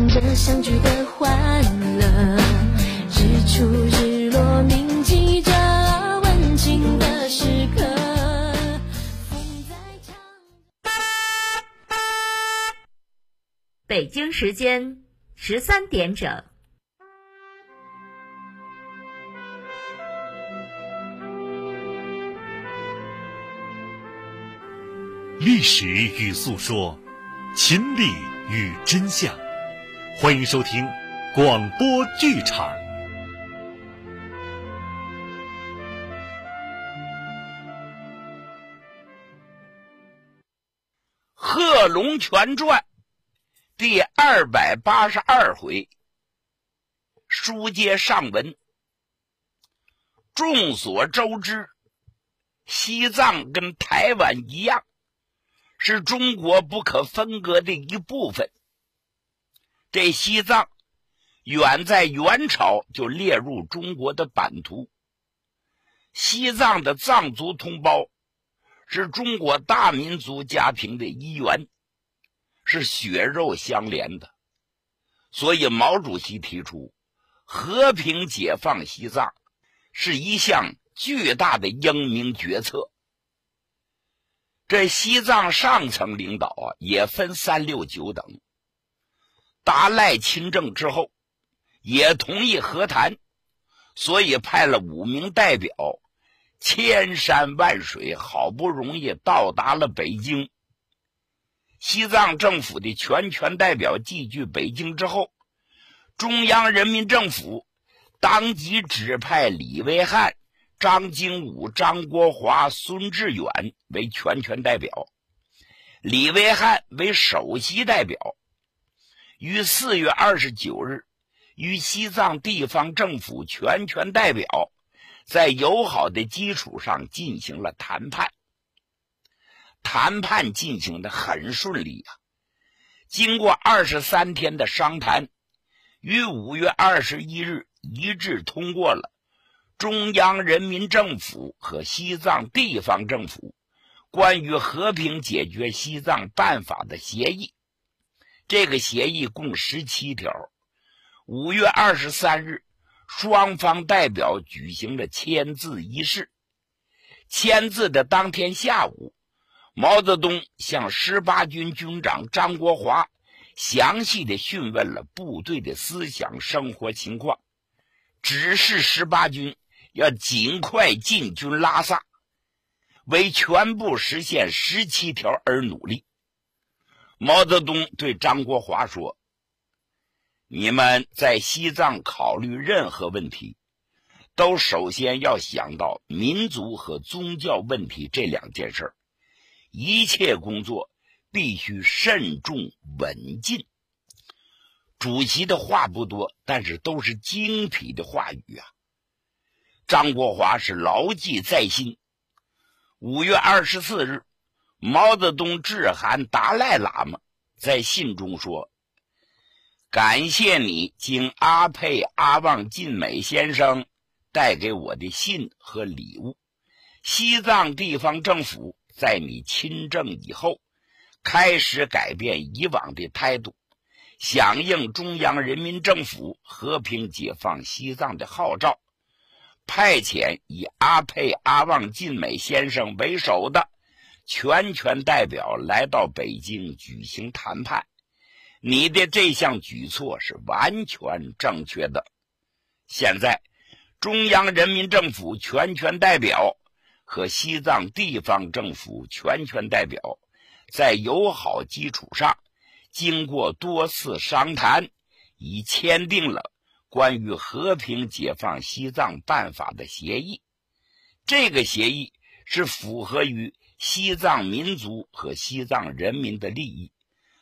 唱着相聚的欢乐，日出日落铭记着温情的时刻。风在唱。北京时间十三点整。历史与诉说，亲历与真相，欢迎收听广播剧场。《贺龙全传》第二百八十二回，书接上文。众所周知，西藏跟台湾一样，是中国不可分割的一部分。这西藏远在元朝就列入中国的版图。西藏的藏族同胞是中国大民族家庭的一员，是血肉相连的。所以，毛主席提出和平解放西藏是一项巨大的英明决策。这西藏上层领导啊，也分三六九等。达赖亲政之后，也同意和谈，所以派了五名代表，千山万水，好不容易到达了北京。西藏政府的全权代表寄居北京之后，中央人民政府当即指派李维汉、张经武、张国华、孙志远为全权代表，李维汉为首席代表。于四月二十九日，与西藏地方政府全权代表在友好的基础上进行了谈判。谈判进行的很顺利啊！经过二十三天的商谈，于五月二十一日一致通过了中央人民政府和西藏地方政府关于和平解决西藏办法的协议。这个协议共十七条。五月二十三日，双方代表举行了签字仪式。签字的当天下午，毛泽东向十八军军长张国华详细的询问了部队的思想生活情况，指示十八军要尽快进军拉萨，为全部实现十七条而努力。毛泽东对张国华说：“你们在西藏考虑任何问题，都首先要想到民族和宗教问题这两件事一切工作必须慎重稳进。”主席的话不多，但是都是精辟的话语啊。张国华是牢记在心。五月二十四日。毛泽东致函达赖喇嘛，在信中说：“感谢你经阿佩阿旺晋美先生带给我的信和礼物。西藏地方政府在你亲政以后，开始改变以往的态度，响应中央人民政府和平解放西藏的号召，派遣以阿佩阿旺晋美先生为首的。”全权代表来到北京举行谈判，你的这项举措是完全正确的。现在，中央人民政府全权代表和西藏地方政府全权代表在友好基础上，经过多次商谈，已签订了关于和平解放西藏办法的协议。这个协议是符合于。西藏民族和西藏人民的利益，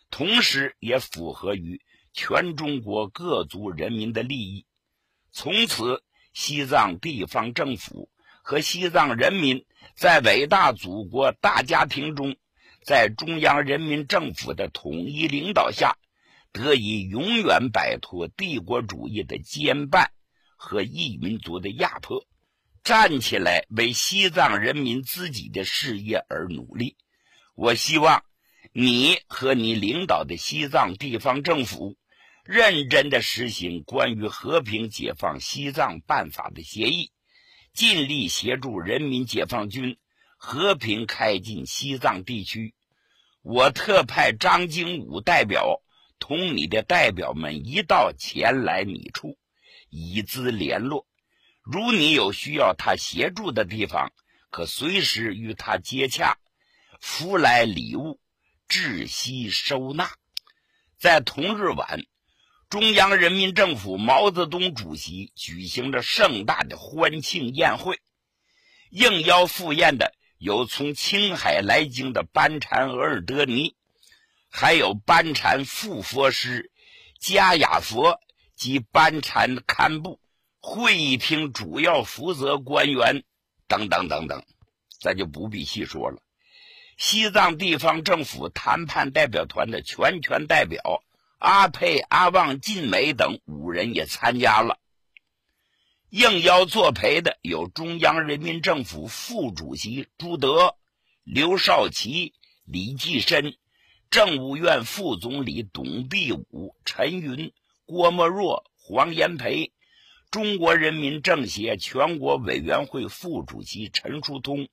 同时也符合于全中国各族人民的利益。从此，西藏地方政府和西藏人民在伟大祖国大家庭中，在中央人民政府的统一领导下，得以永远摆脱帝国主义的兼办和异民族的压迫。站起来为西藏人民自己的事业而努力。我希望你和你领导的西藏地方政府认真的实行关于和平解放西藏办法的协议，尽力协助人民解放军和平开进西藏地区。我特派张经武代表同你的代表们一道前来你处，以资联络。如你有需要他协助的地方，可随时与他接洽。福来礼物，窒息收纳。在同日晚。中央人民政府毛泽东主席举行了盛大的欢庆宴会，应邀赴宴的有从青海来京的班禅额尔德尼，还有班禅副佛师加雅佛及班禅堪布，会议厅主要负责官员等等等等，咱就不必细说了。西藏地方政府谈判代表团的全权代表。阿佩、阿旺、晋美等五人也参加了。应邀作陪的有中央人民政府副主席朱德、刘少奇、李济深，政务院副总理董必武、陈云、郭沫若、黄炎培，中国人民政协全国委员会副主席陈树通，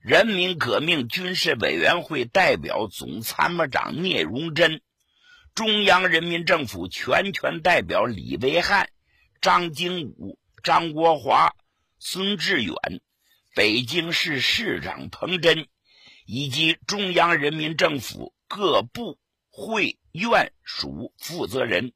人民革命军事委员会代表总参谋长聂荣臻。中央人民政府全权代表李维汉、张经武、张国华、孙志远，北京市市长彭真，以及中央人民政府各部会院属负责人、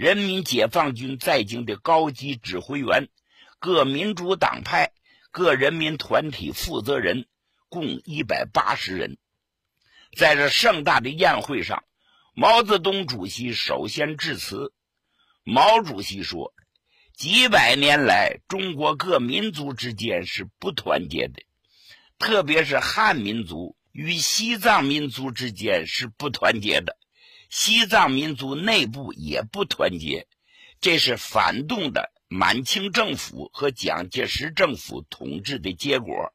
人民解放军在京的高级指挥员、各民主党派、各人民团体负责人，共一百八十人，在这盛大的宴会上。毛泽东主席首先致辞。毛主席说：“几百年来，中国各民族之间是不团结的，特别是汉民族与西藏民族之间是不团结的，西藏民族内部也不团结。这是反动的满清政府和蒋介石政府统治的结果，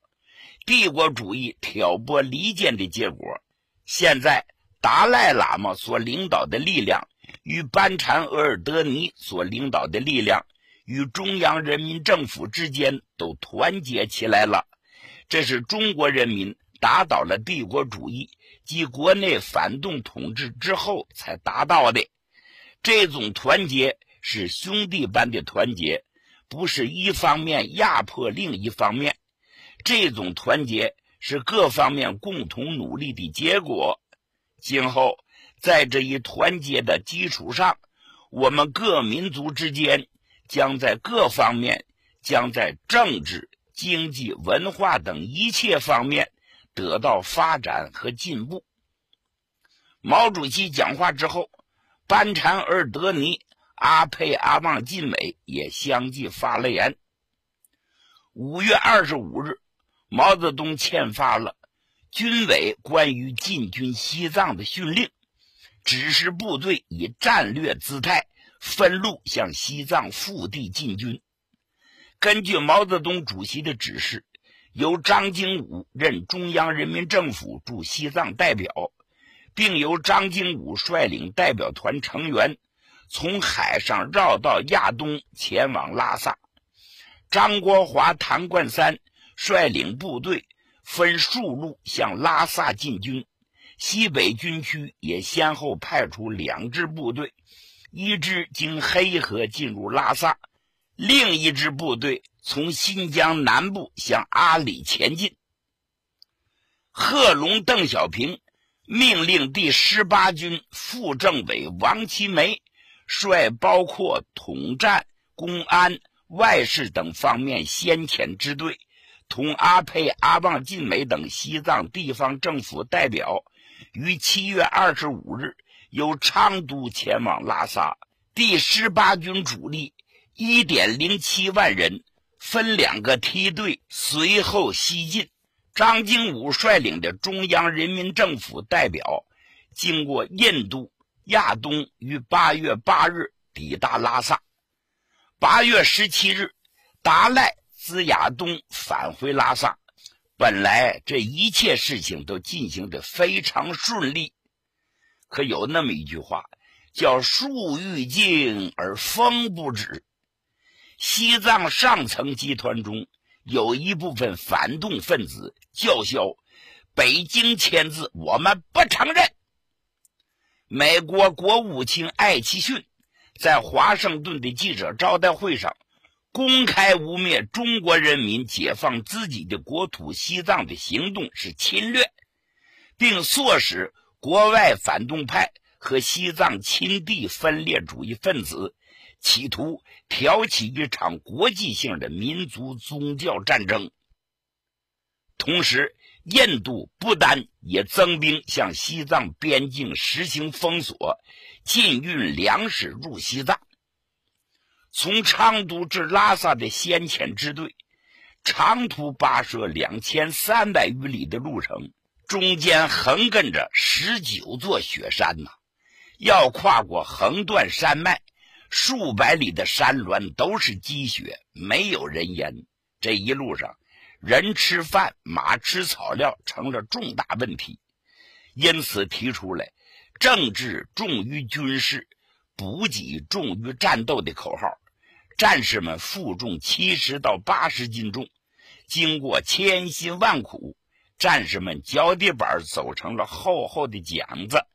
帝国主义挑拨离间的结果。现在。”达赖喇嘛所领导的力量与班禅额尔德尼所领导的力量与中央人民政府之间都团结起来了，这是中国人民打倒了帝国主义及国内反动统治之后才达到的。这种团结是兄弟般的团结，不是一方面压迫另一方面。这种团结是各方面共同努力的结果。今后，在这一团结的基础上，我们各民族之间将在各方面，将在政治、经济、文化等一切方面得到发展和进步。毛主席讲话之后，班禅尔德尼、阿佩、阿旺晋美也相继发了言。五月二十五日，毛泽东签发了。军委关于进军西藏的训令，指示部队以战略姿态分路向西藏腹地进军。根据毛泽东主席的指示，由张经武任中央人民政府驻西藏代表，并由张经武率领代表团成员从海上绕道亚东前往拉萨。张国华、谭冠三率领部队。分数路向拉萨进军，西北军区也先后派出两支部队，一支经黑河进入拉萨，另一支部队从新疆南部向阿里前进。贺龙、邓小平命令第十八军副政委王其梅率包括统战、公安、外事等方面先遣支队。同阿沛、阿旺、晋美等西藏地方政府代表于七月二十五日由昌都前往拉萨。第十八军主力一点零七万人分两个梯队随后西进。张经武率领的中央人民政府代表经过印度、亚东，于八月八日抵达拉萨。八月十七日，达赖。自亚东返回拉萨，本来这一切事情都进行的非常顺利，可有那么一句话，叫树欲静而风不止。西藏上层集团中有一部分反动分子叫嚣：“北京签字，我们不承认。”美国国务卿艾奇逊在华盛顿的记者招待会上公开污蔑中国人民解放自己的国土西藏的行动是侵略，并唆使国外反动派和西藏亲帝分裂主义分子企图挑起一场国际性的民族宗教战争。同时，印度不丹也增兵向西藏边境实行封锁，禁运粮食入西藏。从昌都至拉萨的先遣支队，长途跋涉两千三百余里的路程，中间横亘着十九座雪山呐，要跨过横断山脉，数百里的山峦都是积雪，没有人烟。这一路上。人吃饭，马吃草料，成了重大问题，因此提出来“政治重于军事，补给重于战斗”的口号。战士们负重七十到八十斤重，经过千辛万苦，战士们脚底板走成了厚厚的茧子，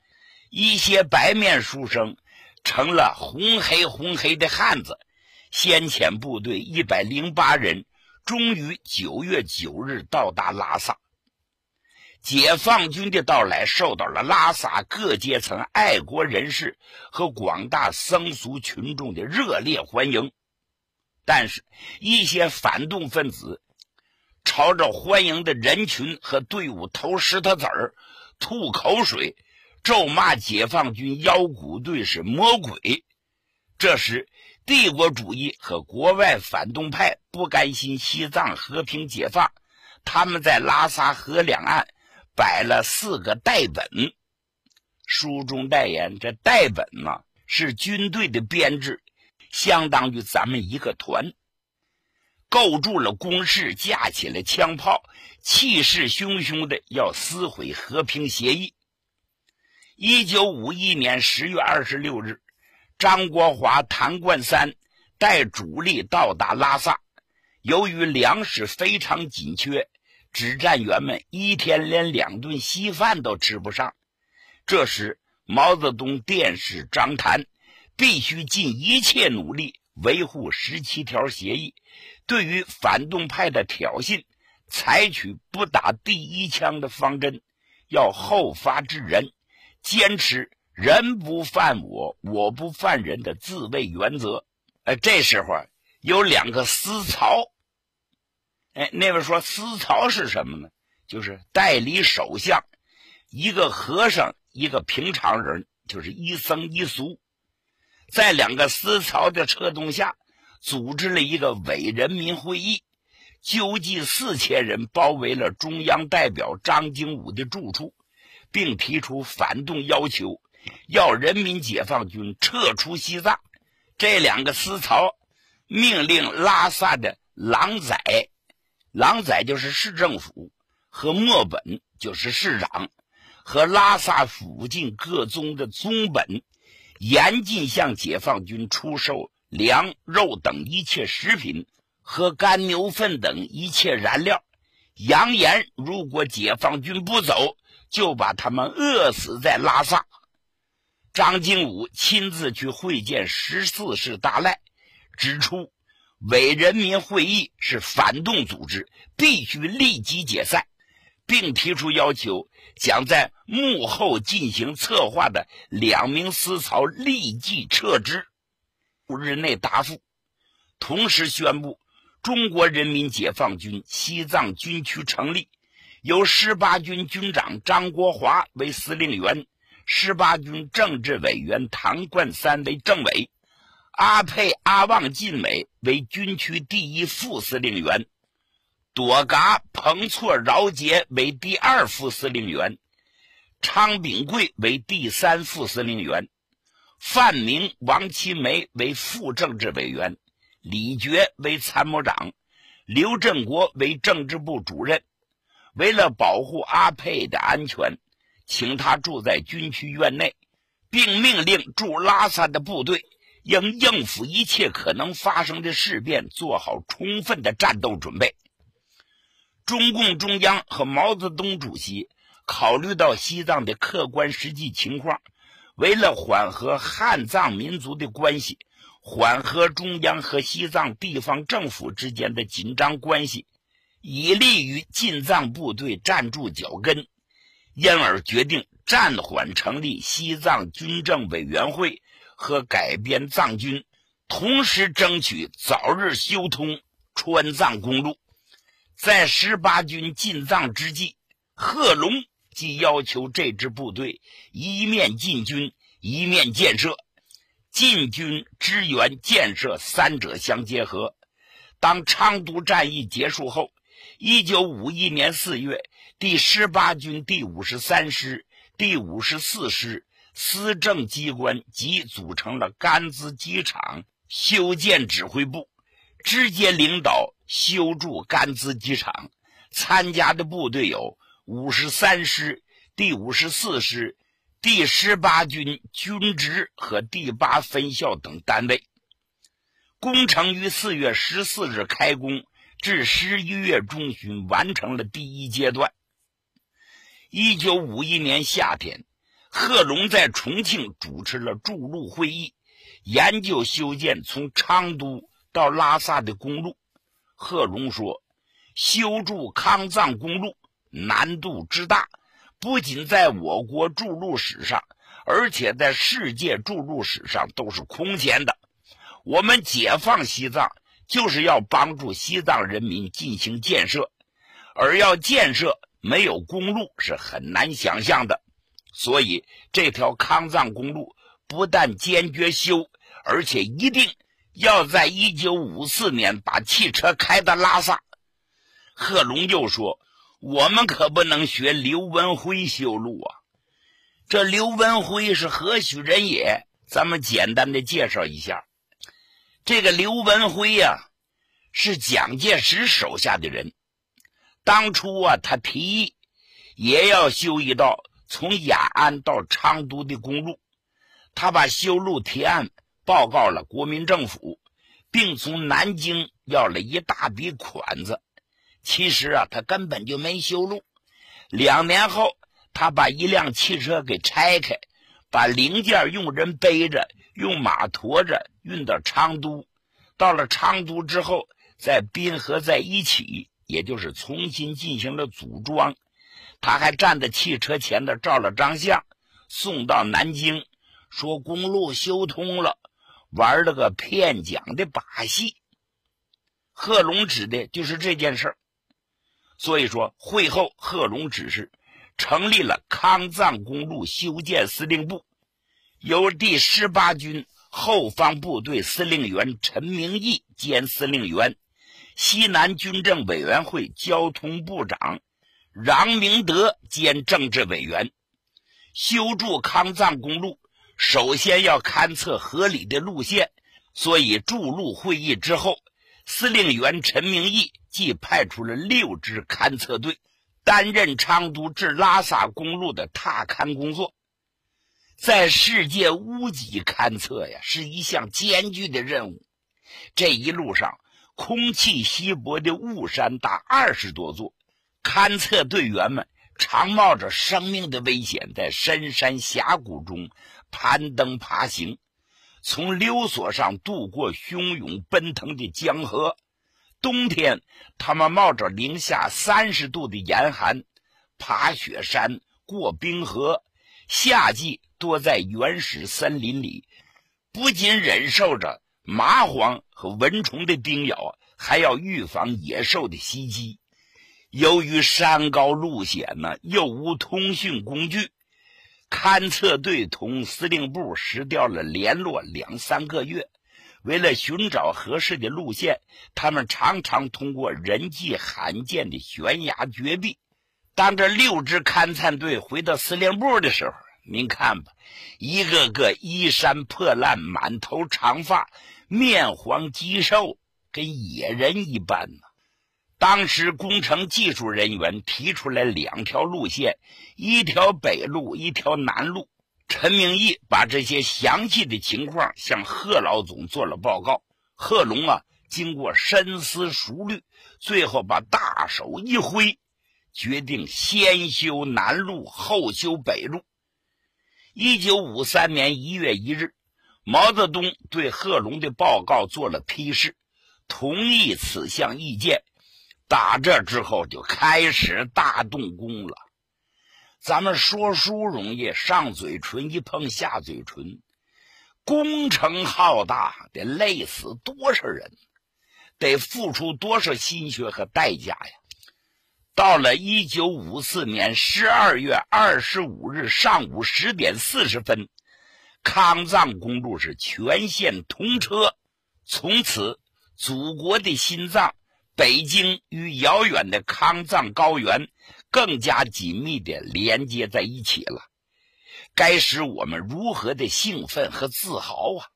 一些白面书生成了红黑红黑的汉子。先遣部队一百零八人。终于九月九日到达拉萨。解放军的到来受到了拉萨各阶层爱国人士和广大僧俗群众的热烈欢迎。但是，一些反动分子朝着欢迎的人群和队伍投石头子儿、吐口水，咒骂解放军腰鼓队是魔鬼。这时，帝国主义和国外反动派不甘心西藏和平解放，他们在拉萨河两岸摆了四个代本。书中代言，这代本呢是军队的编制，相当于咱们一个团。构筑了工事，架起了枪炮，气势汹汹的要撕毁和平协议。一九五一年十月二十六日。张国华、谭冠三带主力到达拉萨，由于粮食非常紧缺，指战员们一天连两顿稀饭都吃不上。这时，毛泽东电示张谭，必须尽一切努力维护十七条协议，对于反动派的挑衅，采取不打第一枪的方针，要后发制人，坚持。人不犯我，我不犯人的自卫原则。哎，这时候有两个私曹。哎，那位说私曹是什么呢？就是代理首相，一个和尚，一个平常人，就是一僧一俗，在两个私曹的策动下，组织了一个伪人民会议，纠集四千人包围了中央代表张经武的住处，并提出反动要求。要人民解放军撤出西藏，这两个思曹命令拉萨的狼仔，狼仔就是市政府，和莫本就是市长，和拉萨附近各宗的宗本，严禁向解放军出售粮肉等一切食品和干牛粪等一切燃料，扬言如果解放军不走，就把他们饿死在拉萨。张经武亲自去会见十四世大赖，指出伪人民会议是反动组织，必须立即解散，并提出要求，将在幕后进行策划的两名思曹立即撤职，五日内答复。同时宣布，中国人民解放军西藏军区成立，由十八军军长张国华为司令员。十八军政治委员唐冠三为政委，阿沛、阿旺晋美为军区第一副司令员，朵嘎、彭措、饶杰为第二副司令员，昌炳贵为第三副司令员，范明、王其梅为副政治委员，李觉为参谋长，刘振国为政治部主任。为了保护阿沛的安全。请他住在军区院内，并命令驻拉萨的部队应应付一切可能发生的事变，做好充分的战斗准备。中共中央和毛泽东主席考虑到西藏的客观实际情况，为了缓和汉藏民族的关系，缓和中央和西藏地方政府之间的紧张关系，以利于进藏部队站住脚跟，因而决定暂缓成立西藏军政委员会和改编藏军，同时争取早日修通川藏公路。在十八军进藏之际，贺龙即要求这支部队一面进军，一面建设，进军支援建设三者相结合。当昌都战役结束后，一九五一年四月，第十八军第五十三师、第五十四师司政机关即组成了甘孜机场修建指挥部。直接领导修筑甘孜机场，参加的部队有五十三师、第五十四师、第十八军军职和第八分校等单位。工程于四月十四日开工，至十一月中旬完成了第一阶段。一九五一年夏天，贺龙在重庆主持了筑路会议，研究修建从昌都。到拉萨的公路，贺龙说：“修筑康藏公路难度之大，不仅在我国筑路史上，而且在世界筑路史上都是空前的。我们解放西藏，就是要帮助西藏人民进行建设，而要建设没有公路是很难想象的。所以，这条康藏公路不但坚决修，而且一定。”要在一九五四年把汽车开到拉萨，贺龙又说：“我们可不能学刘文辉修路啊！这刘文辉是何许人也？咱们简单的介绍一下。这个刘文辉呀，是蒋介石手下的人。当初啊，他提议也要修一道从雅安到昌都的公路，他把修路提案。”报告了国民政府，并从南京要了一大笔款子。其实啊，他根本就没修路。两年后，他把一辆汽车给拆开，把零件用人背着，用马驮着运到昌都。到了昌都之后，在滨河在一起，也就是重新进行了组装。他还站在汽车前头照了张相，送到南京，说公路修通了。玩了个骗奖的把戏，贺龙指的就是这件事儿。所以说，会后贺龙指示成立了康藏公路修建司令部，由第十八军后方部队司令员陈明义兼司令员，西南军政委员会交通部长禳明德兼政治委员，修筑康藏公路。首先要勘测合理的路线，所以筑路会议之后，司令员陈明义即派出了六支勘测队，担任昌都至拉萨公路的踏勘工作。在世界屋脊勘测呀，是一项艰巨的任务。这一路上，空气稀薄的雾山达二十多座，勘测队员们常冒着生命的危险，在深山峡谷中。攀登爬行，从溜索上渡过汹涌奔腾的江河。冬天，他们冒着零下三十度的严寒，爬雪山、过冰河；夏季，多在原始森林里，不仅忍受着蚂蟥和蚊虫的叮咬，还要预防野兽的袭击。由于山高路险呢，又无通讯工具。勘测队同司令部失掉了联络两三个月，为了寻找合适的路线，他们常常通过人迹罕见的悬崖绝壁。当这六支勘探队回到司令部的时候，您看吧，一个个衣衫破烂，满头长发，面黄肌瘦，跟野人一般呢。当时工程技术人员提出来两条路线，一条北路，一条南路。陈明义把这些详细的情况向贺老总做了报告。贺龙啊，经过深思熟虑，最后把大手一挥，决定先修南路，后修北路。一九五三年一月一日，毛泽东对贺龙的报告做了批示，同意此项意见。打这之后，就开始大动工了。咱们说书容易，上嘴唇一碰下嘴唇，工程浩大，得累死多少人，得付出多少心血和代价呀！到了一九五四年十二月二十五日上午十点四十分，康藏公路是全线通车，从此祖国的心脏北京与遥远的康藏高原。更加紧密的连接在一起了，该使我们如何的兴奋和自豪啊！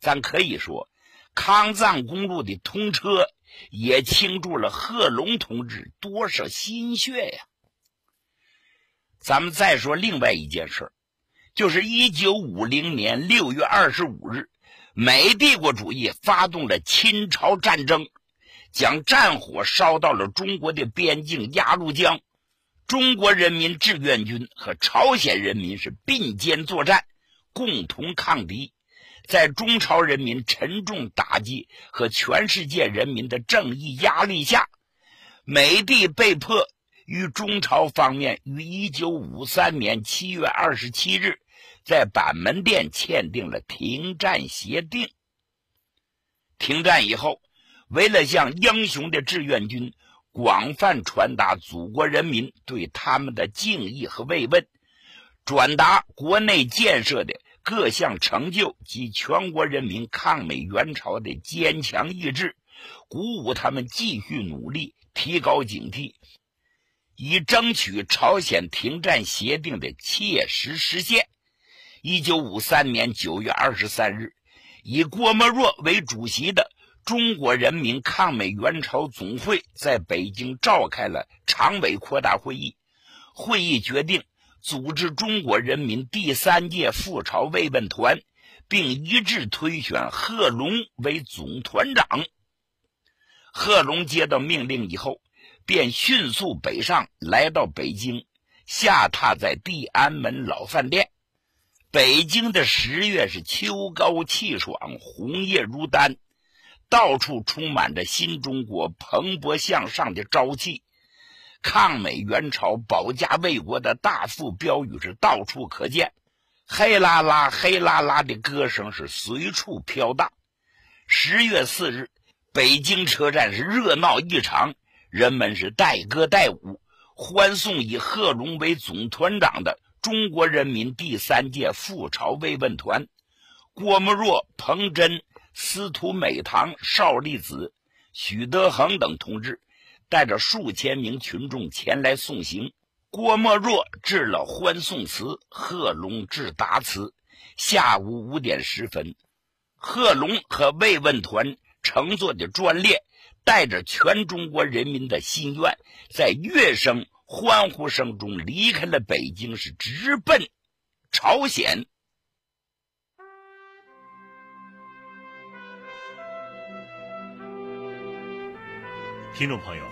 咱可以说，康藏公路的通车也倾注了贺龙同志多少心血呀！咱们再说另外一件事就是一九五零年六月二十五日，美帝国主义发动了侵朝战争，将战火烧到了中国的边境鸭绿江。中国人民志愿军和朝鲜人民是并肩作战，共同抗敌。在中朝人民沉重打击和全世界人民的正义压力下，美帝被迫与中朝方面于1953年7月27日在板门店签订了停战协定。停战以后，为了向英雄的志愿军。广泛传达祖国人民对他们的敬意和慰问，转达国内建设的各项成就及全国人民抗美援朝的坚强意志，鼓舞他们继续努力，提高警惕，以争取朝鲜停战协定的切实实现。一九五三年九月二十三日，以郭沫若为主席的。中国人民抗美援朝总会在北京召开了常委扩大会议，会议决定组织中国人民第三届赴朝慰问团，并一致推选贺龙为总团长。贺龙接到命令以后，便迅速北上，来到北京，下榻在地安门老饭店。北京的十月是秋高气爽，红叶如丹。到处充满着新中国蓬勃向上的朝气，抗美援朝、保家卫国的大副标语是到处可见，黑啦啦、黑啦啦的歌声是随处飘荡。十月四日，北京车站是热闹异常，人们是带歌带舞，欢送以贺龙为总团长的中国人民第三届赴朝慰问团，郭沫若、彭真。司徒美堂、邵力子、许德恒等同志带着数千名群众前来送行。郭沫若致了欢送词，贺龙致答词。下午五点十分，贺龙和慰问团乘坐的专列，带着全中国人民的心愿，在乐声、欢呼声中离开了北京，是直奔朝鲜。听众朋友，